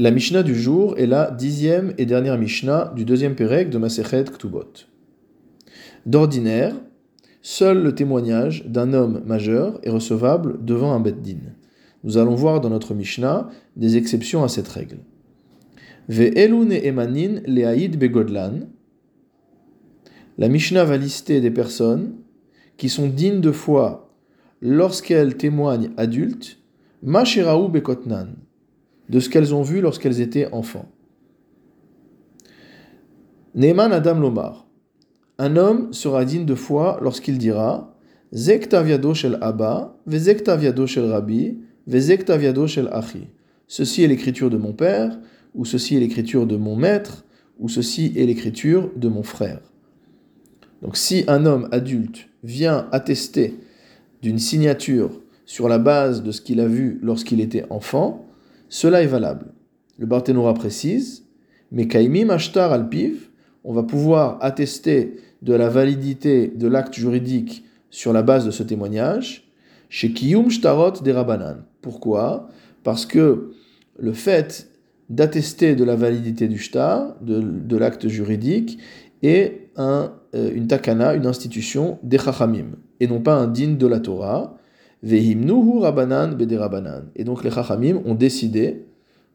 La Mishnah du jour est la dixième et dernière Mishnah du deuxième Pérec de Masechet Ktubot. D'ordinaire, seul le témoignage d'un homme majeur est recevable devant un Beddin. Nous allons voir dans notre Mishnah des exceptions à cette règle. Ve'elune emanin leaïd begodlan. La Mishnah va lister des personnes qui sont dignes de foi lorsqu'elles témoignent adultes, mashiraou bekotnan, de ce qu'elles ont vu lorsqu'elles étaient enfants. Neman Adam Lomar. Un homme sera digne de foi lorsqu'il dira Zektaviado shel Abba, Vezektaviado shel Rabbi, Vezektaviado shel Achi. Ceci est l'écriture de mon père, ou ceci est l'écriture de mon maître, ou ceci est l'écriture de mon frère. Donc si un homme adulte vient attester d'une signature sur la base de ce qu'il a vu lorsqu'il était enfant, cela est valable. Le Barthénora précise, mais Kaimim Ashtar Alpiv, on va pouvoir attester de la validité de l'acte juridique sur la base de ce témoignage, chez Kiyum Shtarot des Rabanan. Pourquoi? Parce que le fait d'attester de la validité du shtar, de, l'acte juridique, est un, euh, une takana, une institution des chachamim, et non pas un din de la Torah. Rabanan. Et donc les chachamim ont décidé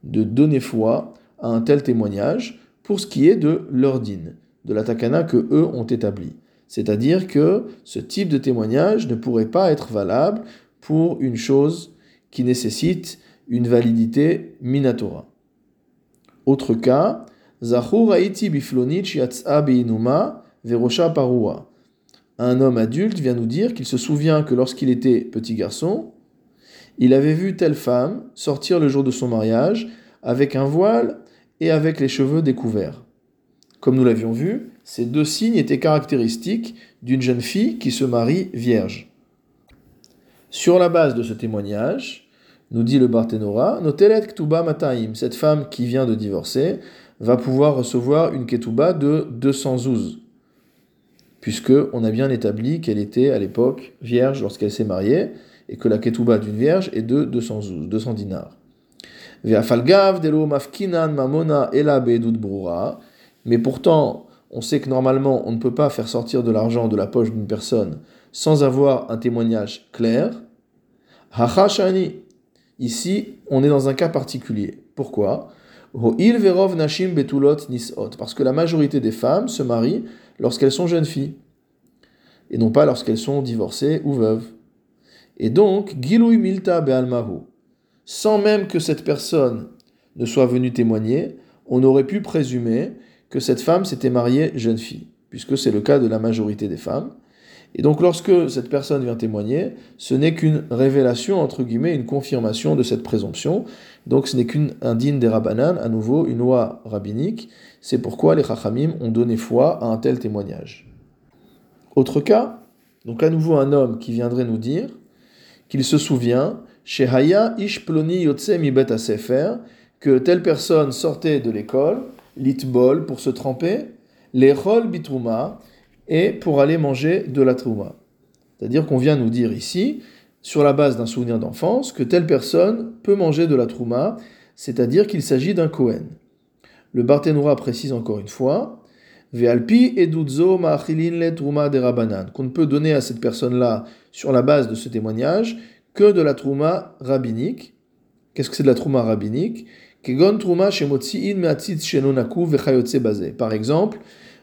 de donner foi à un tel témoignage pour ce qui est de leur din, de la takana que eux ont établi. C'est-à-dire que ce type de témoignage ne pourrait pas être valable pour une chose qui nécessite une validité minatora. Autre cas, un homme adulte vient nous dire qu'il se souvient que lorsqu'il était petit garçon, il avait vu telle femme sortir le jour de son mariage avec un voile et avec les cheveux découverts. Comme nous l'avions vu, ces deux signes étaient caractéristiques d'une jeune fille qui se marie vierge. Sur la base de ce témoignage, nous dit le Barthénora, Notelet Ktuba Mataim, cette femme qui vient de divorcer, va pouvoir recevoir une Ketuba de 212, puisque on a bien établi qu'elle était à l'époque vierge lorsqu'elle s'est mariée, et que la Ketuba d'une vierge est de 212, 200 dinars. Mais pourtant, on sait que normalement, on ne peut pas faire sortir de l'argent de la poche d'une personne sans avoir un témoignage clair. Hachashani, Ici, on est dans un cas particulier. Pourquoi? Parce que la majorité des femmes se marient lorsqu'elles sont jeunes filles, et non pas lorsqu'elles sont divorcées ou veuves. Et donc, Gilui Milta Be'almahu, sans même que cette personne ne soit venue témoigner, on aurait pu présumer que cette femme s'était mariée jeune fille, puisque c'est le cas de la majorité des femmes. Et donc lorsque cette personne vient témoigner, ce n'est qu'une révélation, entre guillemets, une confirmation de cette présomption. Donc ce n'est qu'un digne des rabbanan, à nouveau une loi rabbinique. C'est pourquoi les chachamim ont donné foi à un tel témoignage. Autre cas, donc à nouveau un homme qui viendrait nous dire qu'il se souvient, chez Haya Ish Ploni Yotse Bet Sefer, que telle personne sortait de l'école, litbol pour se tremper, l'echol bitruma, et pour aller manger de la trouma. C'est-à-dire qu'on vient nous dire ici, sur la base d'un souvenir d'enfance, que telle personne peut manger de la trouma, c'est-à-dire qu'il s'agit d'un Kohen. Le Barthénoura précise encore une fois, Ve'alpi trouma de qu'on ne peut donner à cette personne-là, sur la base de ce témoignage, que de la trouma rabbinique. Qu'est-ce que c'est de la trouma rabbinique? Par exemple,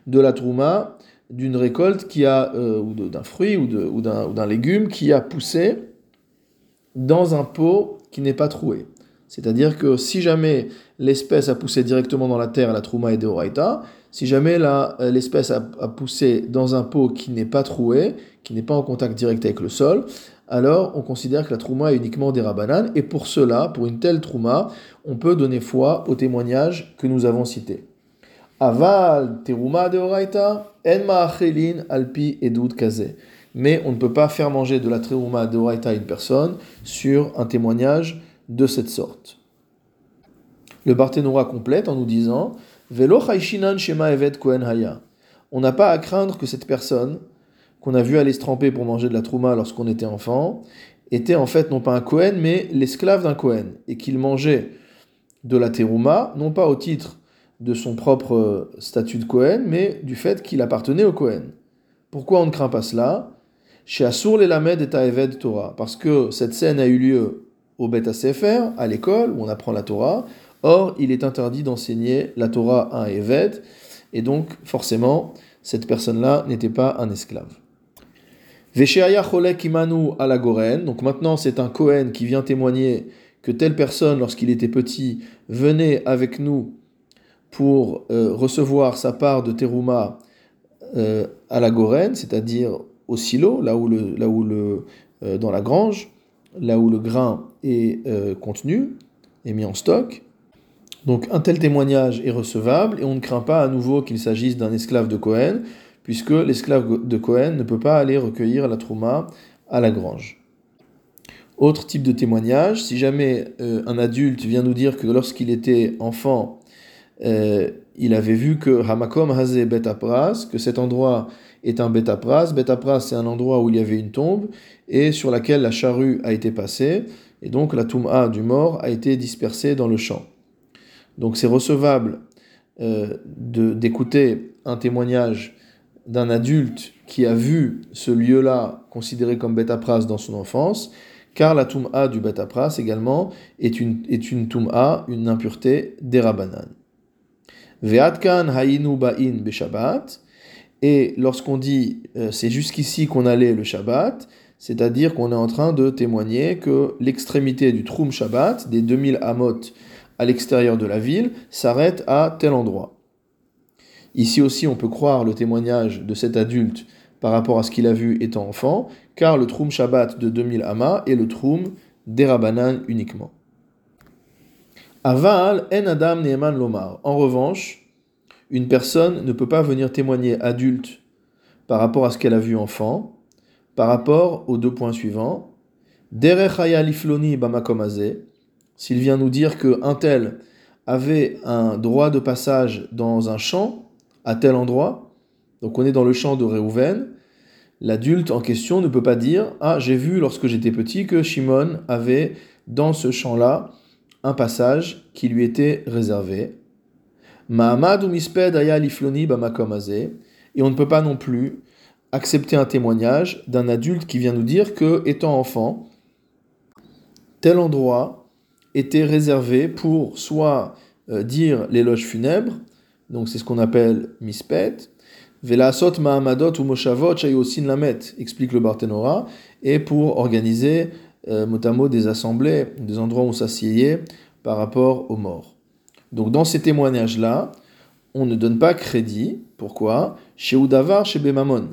de la trouma d'une récolte qui a, euh, ou d'un fruit ou, ou d'un légume qui a poussé dans un pot qui n'est pas troué. C'est-à-dire que si jamais l'espèce a poussé directement dans la terre, la trouma est deoraita. Si jamais euh, l'espèce a, a, poussé dans un pot qui n'est pas troué, qui n'est pas en contact direct avec le sol, alors on considère que la trouma est uniquement des rabanan. Et pour cela, pour une telle trouma, on peut donner foi au témoignage que nous avons cité. Aval teruma de oraita, en alpi edut kaze. Mais on ne peut pas faire manger de la teruma de oraita à une personne sur un témoignage de cette sorte. Le Barthénora complète en nous disant Velo shema evet kohen haya. On n'a pas à craindre que cette personne, qu'on a vu aller se tremper pour manger de la trouma lorsqu'on était enfant, était en fait non pas un Kohen, mais l'esclave d'un Kohen, et qu'il mangeait de la terouma, non pas au titre de son propre statut de Cohen, mais du fait qu'il appartenait au Cohen. Pourquoi on ne craint pas cela? Chez Assour Lamed et Torah, parce que cette scène a eu lieu au Bet Sefer, à l'école, où on apprend la Torah. Or, il est interdit d'enseigner la Torah à un Eved, et donc, forcément, cette personne-là n'était pas un esclave. Vesheaya Cholek Imanu à la Goren, donc maintenant c'est un Cohen qui vient témoigner que telle personne, lorsqu'il était petit, venait avec nous pour euh, recevoir sa part de terouma euh, à la Goren, c'est-à-dire au silo, là où le, euh, dans la grange, là où le grain est contenu, est mis en stock. Donc un tel témoignage est recevable et on ne craint pas à nouveau qu'il s'agisse d'un esclave de Cohen, puisque l'esclave de Cohen ne peut pas aller recueillir la trouma à la grange. Autre type de témoignage, si jamais un adulte vient nous dire que lorsqu'il était enfant, il avait vu que Hamakom Haze Betapras, que cet endroit est un Betapras. Betapras, c'est un endroit où il y avait une tombe et sur laquelle la charrue a été passée, et donc la Touma du mort a été dispersée dans le champ. Donc c'est recevable euh, d'écouter un témoignage d'un adulte qui a vu ce lieu-là considéré comme Betapras dans son enfance, car la Toum'a du Betapras également est une, est une une impureté d'Erabanan. Ve'atkan hayinu ba'in be'shabbat, et lorsqu'on dit euh, c'est jusqu'ici qu'on allait le Shabbat, c'est-à-dire qu'on est en train de témoigner que l'extrémité du Troum Shabbat, des 2000 amot à l'extérieur de la ville, s'arrête à tel endroit. Ici aussi, on peut croire le témoignage de cet adulte par rapport à ce qu'il a vu étant enfant, car le Troum Shabbat de 2000 Amas est le Troum d'Erabanan uniquement. Aval en Adam Neeman Lomar. En revanche, une personne ne peut pas venir témoigner adulte par rapport à ce qu'elle a vu enfant, par rapport aux deux points suivants. S'il vient nous dire qu'un tel avait un droit de passage dans un champ, à tel endroit, donc on est dans le champ de Réhouven, l'adulte en question ne peut pas dire Ah, j'ai vu lorsque j'étais petit que Shimon avait dans ce champ-là un passage qui lui était réservé. Mahamad ou misped aya Et on ne peut pas non plus accepter un témoignage d'un adulte qui vient nous dire que, étant enfant, tel endroit était réservé pour soit euh, dire l'éloge funèbre, donc c'est ce qu'on appelle mispet. Velasot Mahamadot ou Moshavot Shayosin Lamet, explique le Barthénora, et pour organiser euh, mot des assemblées, des endroits où on s'assieyait par rapport aux morts. Donc dans ces témoignages-là, on ne donne pas crédit. Pourquoi? Chez Oudavar, chez Bemamon.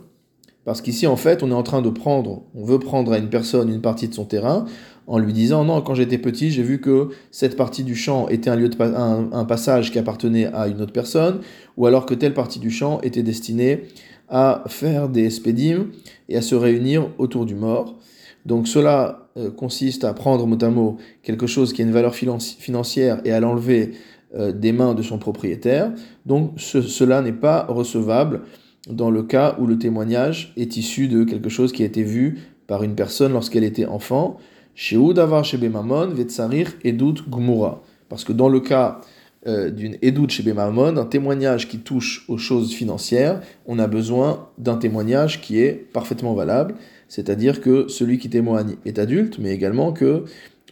Parce qu'ici, en fait, on est en train de prendre, on veut prendre à une personne une partie de son terrain en lui disant non, quand j'étais petit, j'ai vu que cette partie du champ était un, lieu de, un, passage qui appartenait à une autre personne, ou alors que telle partie du champ était destinée à faire des spédimes et à se réunir autour du mort. Donc cela euh, consiste à prendre mot à mot quelque chose qui a une valeur financière et à l'enlever euh, des mains de son propriétaire. Donc cela n'est pas recevable dans le cas où le témoignage est issu de quelque chose qui a été vu par une personne lorsqu'elle était enfant. Chez Oudavar chez Bemamon, Vetsarir Edut Gmura. Parce que dans le cas euh, d'une Edut chez Bemamon, un témoignage qui touche aux choses financières, on a besoin d'un témoignage qui est parfaitement valable, c'est-à-dire que celui qui témoigne est adulte, mais également qu'il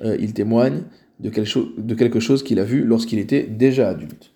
euh, témoigne de quelque, chose qu'il a vu lorsqu'il était déjà adulte.